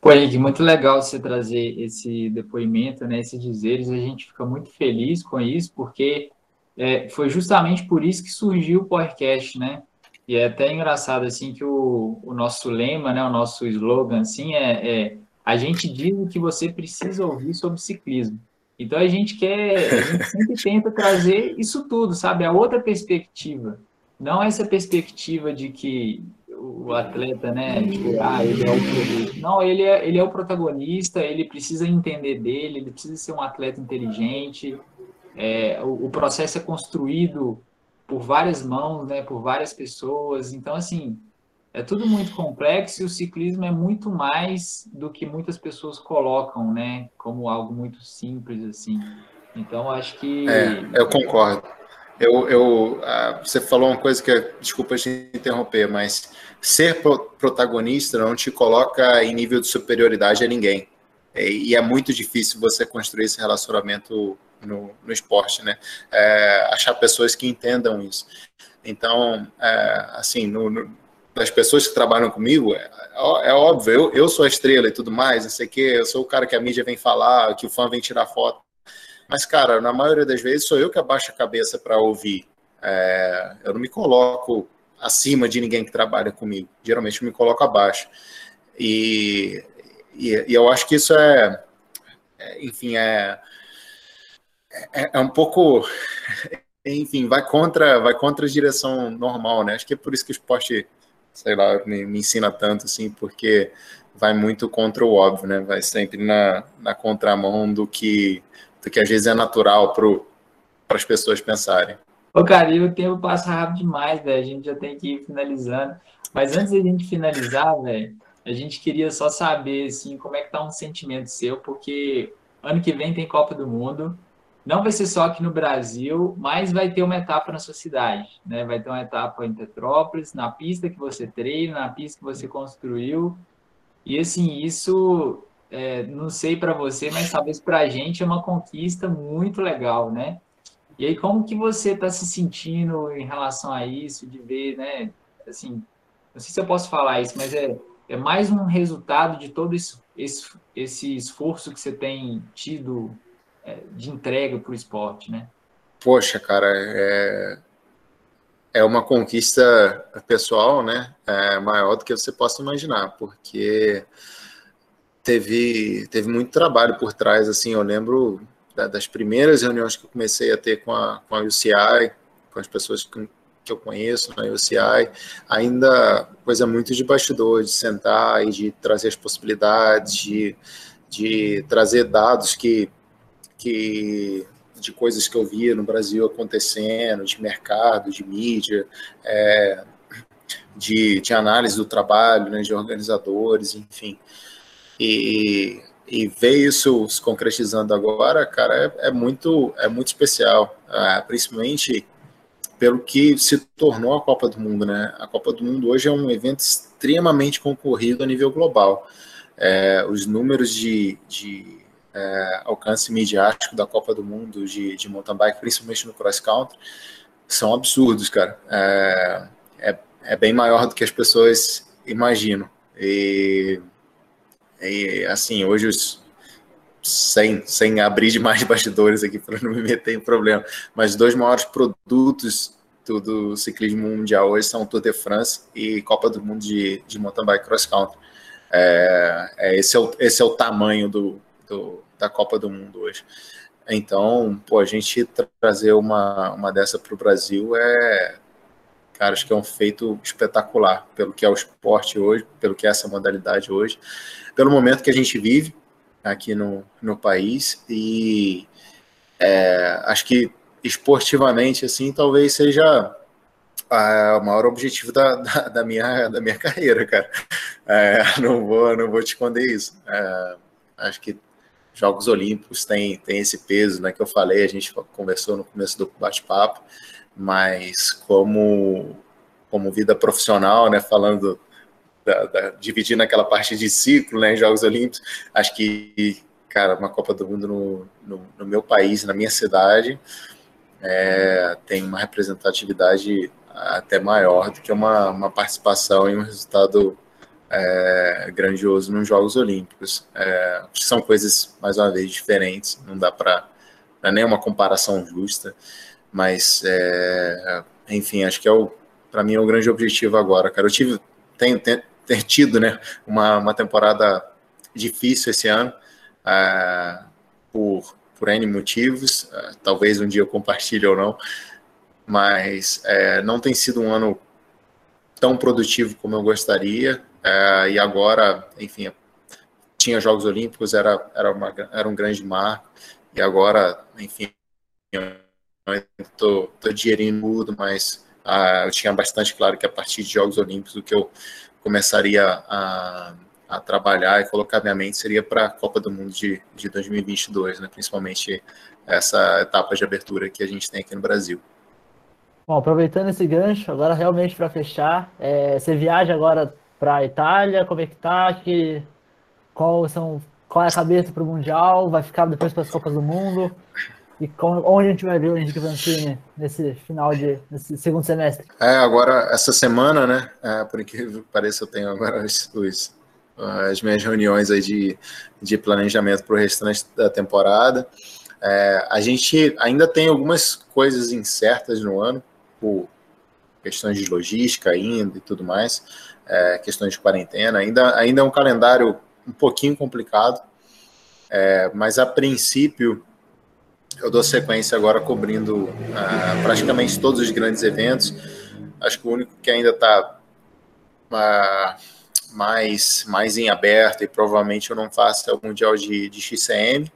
Pô, Henrique, muito legal você trazer esse depoimento, né, esses dizeres, a gente fica muito feliz com isso, porque é, foi justamente por isso que surgiu o podcast, né? E é até engraçado, assim, que o, o nosso lema, né, o nosso slogan, assim, é, é a gente diz o que você precisa ouvir sobre ciclismo. Então a gente quer, a gente sempre tenta trazer isso tudo, sabe? A outra perspectiva não essa perspectiva de que o atleta, né, tipo, ah, ele é o produto. Não, ele é, ele é o protagonista, ele precisa entender dele, ele precisa ser um atleta inteligente. É, o, o, processo é construído por várias mãos, né, por várias pessoas. Então, assim, é tudo muito complexo e o ciclismo é muito mais do que muitas pessoas colocam, né, como algo muito simples, assim. Então, acho que... É, eu concordo. Eu, eu, ah, você falou uma coisa que, desculpa te interromper, mas ser protagonista não te coloca em nível de superioridade a ninguém. E é muito difícil você construir esse relacionamento no, no esporte, né? É, achar pessoas que entendam isso. Então, é, assim, no, no, das pessoas que trabalham comigo, é, é óbvio, eu, eu sou a estrela e tudo mais, não sei o quê, eu sou o cara que a mídia vem falar, que o fã vem tirar foto. Mas, cara, na maioria das vezes sou eu que abaixo a cabeça para ouvir. É, eu não me coloco acima de ninguém que trabalha comigo. Geralmente eu me coloco abaixo. E, e, e eu acho que isso é, é enfim, é, é, é, um pouco, enfim, vai contra, vai contra a direção normal, né? Acho que é por isso que o esporte, sei lá, me, me ensina tanto, assim, porque vai muito contra o óbvio, né? Vai sempre na, na contramão do que do que às vezes é natural para as pessoas pensarem. Ô, cara, e o tempo passa rápido demais, velho. A gente já tem que ir finalizando. Mas antes da gente finalizar, velho, a gente queria só saber, assim, como é que tá um sentimento seu, porque ano que vem tem Copa do Mundo. Não vai ser só aqui no Brasil, mas vai ter uma etapa na sua cidade, né? Vai ter uma etapa em Petrópolis, na pista que você treina, na pista que você construiu. E assim, isso é, não sei para você, mas talvez para a gente é uma conquista muito legal, né? E aí, como que você está se sentindo em relação a isso, de ver, né? Assim, não sei se eu posso falar isso, mas é, é mais um resultado de todo esse, esse, esse esforço que você tem tido é, de entrega para o esporte, né? Poxa, cara, é, é uma conquista pessoal, né? É maior do que você possa imaginar, porque teve, teve muito trabalho por trás, assim, eu lembro das primeiras reuniões que eu comecei a ter com a, com a UCI, com as pessoas que, que eu conheço na UCI, ainda coisa muito de bastidor, de sentar e de trazer as possibilidades, de, de trazer dados que, que de coisas que eu via no Brasil acontecendo, de mercado, de mídia, é, de, de análise do trabalho, né, de organizadores, enfim. E, e ver isso se concretizando agora, cara, é, é muito, é muito especial, é, principalmente pelo que se tornou a Copa do Mundo, né? A Copa do Mundo hoje é um evento extremamente concorrido a nível global. É, os números de, de é, alcance midiático da Copa do Mundo de, de mountain bike, principalmente no cross country, são absurdos, cara. É, é, é bem maior do que as pessoas imaginam. E e, assim, hoje os, sem, sem abrir demais bastidores aqui para não me meter em problema, mas dois maiores produtos do, do, ciclismo mundial hoje são Tour de France e Copa do Mundo de, de mountain bike cross country. É, é, esse, é o, esse é o tamanho do, do, da Copa do Mundo hoje. Então, pô, a gente trazer uma, uma dessa para o Brasil é, cara, acho que é um feito espetacular pelo que é o esporte hoje, pelo que é essa modalidade hoje pelo momento que a gente vive aqui no, no país e é, acho que esportivamente assim talvez seja a, o maior objetivo da, da, da, minha, da minha carreira, cara. É, não, vou, não vou te esconder isso. É, acho que Jogos Olímpicos tem, tem esse peso, né, que eu falei, a gente conversou no começo do bate-papo, mas como, como vida profissional, né, falando da, da, dividir naquela parte de ciclo, né, em Jogos Olímpicos, acho que, cara, uma Copa do Mundo no, no, no meu país, na minha cidade, é, tem uma representatividade até maior do que uma, uma participação em um resultado é, grandioso nos Jogos Olímpicos. É, são coisas, mais uma vez, diferentes, não dá para é nem uma comparação justa, mas, é, enfim, acho que é o, para mim, é o grande objetivo agora, cara. Eu tive, tenho, ter tido né, uma, uma temporada difícil esse ano, uh, por, por N motivos, uh, talvez um dia eu compartilhe ou não, mas uh, não tem sido um ano tão produtivo como eu gostaria, e agora, enfim, tinha Jogos Olímpicos, era, era, uma, era um grande marco, e agora, enfim, estou digerindo tudo, mas eu tinha bastante claro que a partir de Jogos Olímpicos o que eu começaria a, a trabalhar e colocar minha mente seria para a Copa do Mundo de, de 2022, né? principalmente essa etapa de abertura que a gente tem aqui no Brasil. Bom, aproveitando esse gancho, agora realmente para fechar, é, você viaja agora para a Itália, como é que tá? Que, qual, são, qual é a cabeça para o Mundial? Vai ficar depois para as Copas do Mundo? E onde a gente vai ver o Henrique Vancini nesse final de nesse segundo semestre? É, agora, essa semana, né? É, por incrível que pareça, eu tenho agora os, os as minhas reuniões aí de, de planejamento para o restante da temporada. É, a gente ainda tem algumas coisas incertas no ano, por questões de logística ainda e tudo mais, é, questões de quarentena. Ainda, ainda é um calendário um pouquinho complicado, é, mas a princípio eu dou sequência agora cobrindo uh, praticamente todos os grandes eventos. Acho que o único que ainda está uh, ah, mais, mais em aberto e provavelmente eu não faço é o Mundial de, de XCM uh,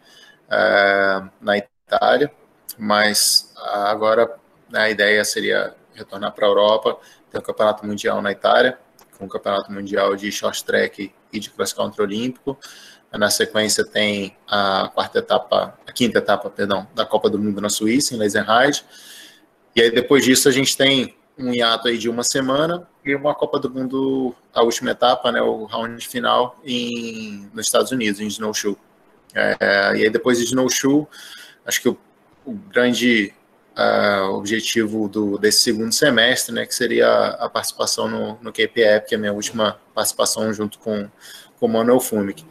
ah, na Itália, mas agora né, a ideia seria retornar para a Europa, ter um campeonato mundial na Itália, com um campeonato mundial de short track e de cross country olímpico. Na sequência tem a quarta etapa, a quinta etapa, perdão, da Copa do Mundo na Suíça, em Leisenheide. E aí depois disso a gente tem um hiato aí de uma semana e uma Copa do Mundo, a última etapa, né, o round final em, nos Estados Unidos, em Snowshoe. É, e aí depois de Snowshoe, acho que o, o grande uh, objetivo do, desse segundo semestre, né, que seria a participação no, no que é a minha última participação junto com, com o Manuel Fumic.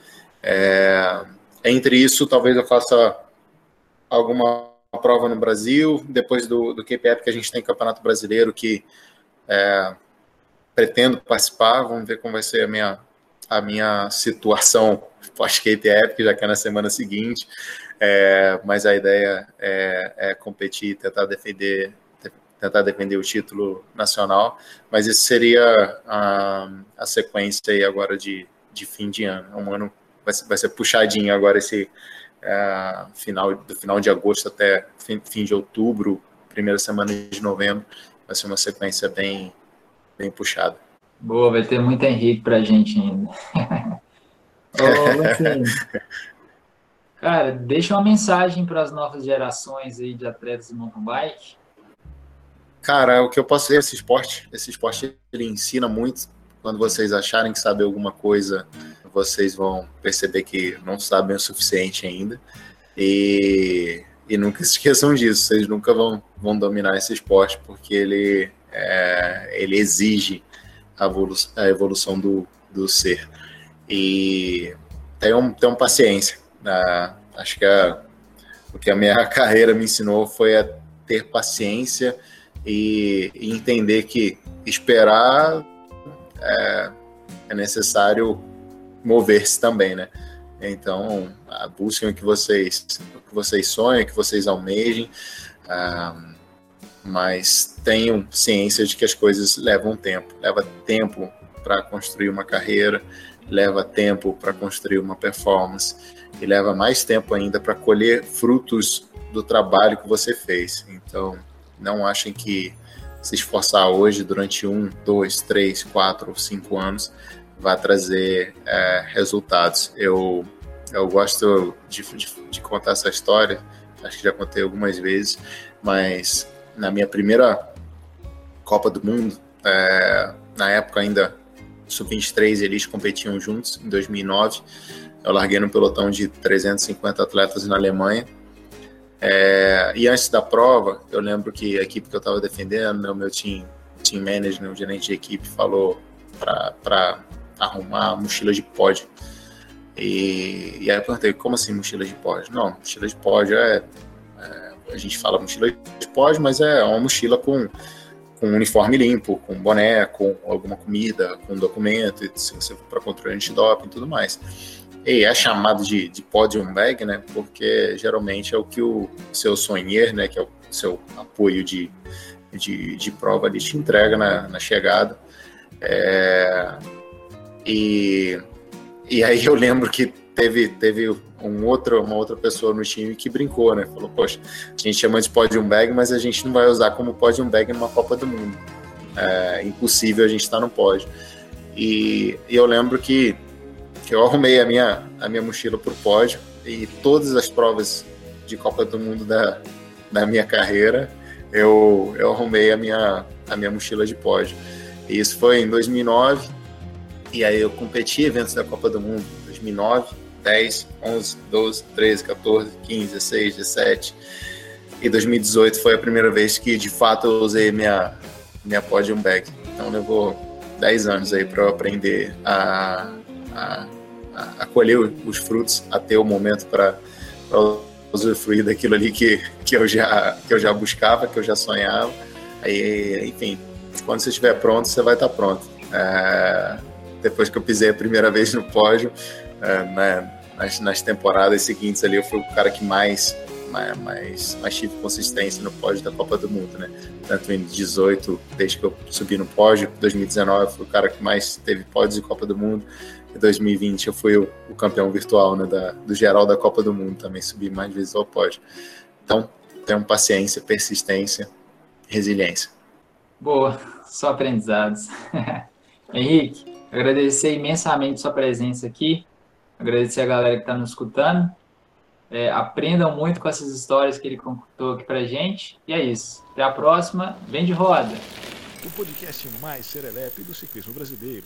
É, entre isso, talvez eu faça alguma prova no Brasil, depois do, do que a gente tem Campeonato Brasileiro, que é, pretendo participar, vamos ver como vai ser a minha, a minha situação pós-KPF, que já que é na semana seguinte, é, mas a ideia é, é competir, tentar defender tentar defender o título nacional, mas isso seria a, a sequência aí agora de, de fim de ano, é um ano vai ser, vai ser puxadinho agora esse é, final do final de agosto até fim, fim, de outubro, primeira semana de novembro, vai ser uma sequência bem bem puxada. Boa, vai ter muito Henrique pra gente ainda. Ô, cara, deixa uma mensagem para as novas gerações aí de atletas de mountain bike. Cara, o que eu posso dizer, esse esporte, esse esporte ele ensina muito. Quando vocês acharem que sabem alguma coisa vocês vão perceber que não sabem o suficiente ainda. E, e nunca se esqueçam disso, vocês nunca vão, vão dominar esse esporte, porque ele, é, ele exige a evolução, a evolução do, do ser. E tenham, tenham paciência. Né? Acho que a, o que a minha carreira me ensinou foi a ter paciência e, e entender que esperar é, é necessário mover-se também, né? Então, busquem o que vocês, o que vocês sonham, o que vocês almejem, uh, mas tenham ciência de que as coisas levam tempo. Leva tempo para construir uma carreira, leva tempo para construir uma performance e leva mais tempo ainda para colher frutos do trabalho que você fez. Então, não achem que se esforçar hoje durante um, dois, três, quatro ou cinco anos vai trazer é, resultados. Eu, eu gosto de, de, de, contar essa história, acho que já contei algumas vezes, mas na minha primeira Copa do Mundo, é, na época ainda sub-23 eles competiam juntos, em 2009, eu larguei no pelotão de 350 atletas na Alemanha, é, e antes da prova, eu lembro que a equipe que eu estava defendendo, o meu team, team manager, o gerente de equipe, falou para arrumar mochila de pódio. E, e aí eu perguntei, como assim mochila de pódio? Não, mochila de pódio é, é, A gente fala mochila de pódio, mas é uma mochila com, com um uniforme limpo, com boné, com alguma comida, com documento, se você for para controle antidoping e tudo mais. E é chamado de, de podium bag, né? Porque geralmente é o que o seu sonher, né? Que é o seu apoio de, de, de prova, ele te entrega na, na chegada. É, e, e aí eu lembro que teve, teve um outro, uma outra pessoa no time que brincou, né? Falou, poxa, a gente chama de podium bag, mas a gente não vai usar como podium bag numa Copa do Mundo. É impossível a gente estar no pódio. E, e, eu lembro que, que eu arrumei a minha, a minha mochila para o pódio e todas as provas de Copa do Mundo da, da minha carreira eu, eu arrumei a minha, a minha mochila de pódio. E isso foi em 2009, e aí eu competi eventos da Copa do Mundo 2009, 10, 11, 12, 13, 14, 15, 16, 17. E 2018 foi a primeira vez que de fato eu usei minha, minha podium bag. Então levou 10 anos aí para eu aprender a, a, a, colher os frutos, a ter o momento para usufruir daquilo ali que, que, eu já, que eu já buscava, que eu já sonhava. Aí, enfim, quando você estiver pronto, você vai estar pronto. É, depois que eu pisei a primeira vez no pódio, é, né, nas, nas temporadas seguintes ali, eu fui o cara que mais mais, mais, tive consistência no pódio da Copa do Mundo, né? Tanto em 18, desde que eu subi no pódio, 2019 eu fui o cara que mais teve pódios de Copa do Mundo, em 2020 eu fui o, o campeão virtual né, da, do geral da Copa do Mundo, também subi mais vezes ao pódio. Então, tenham paciência, persistência, resiliência. Boa, só aprendizados. Henrique, agradecer imensamente sua presença aqui, agradecer a galera que está nos escutando. É, aprendam muito com essas histórias que ele contou aqui pra gente. E é isso. Até a próxima. Vem de roda. O podcast mais serelepe do ciclismo brasileiro.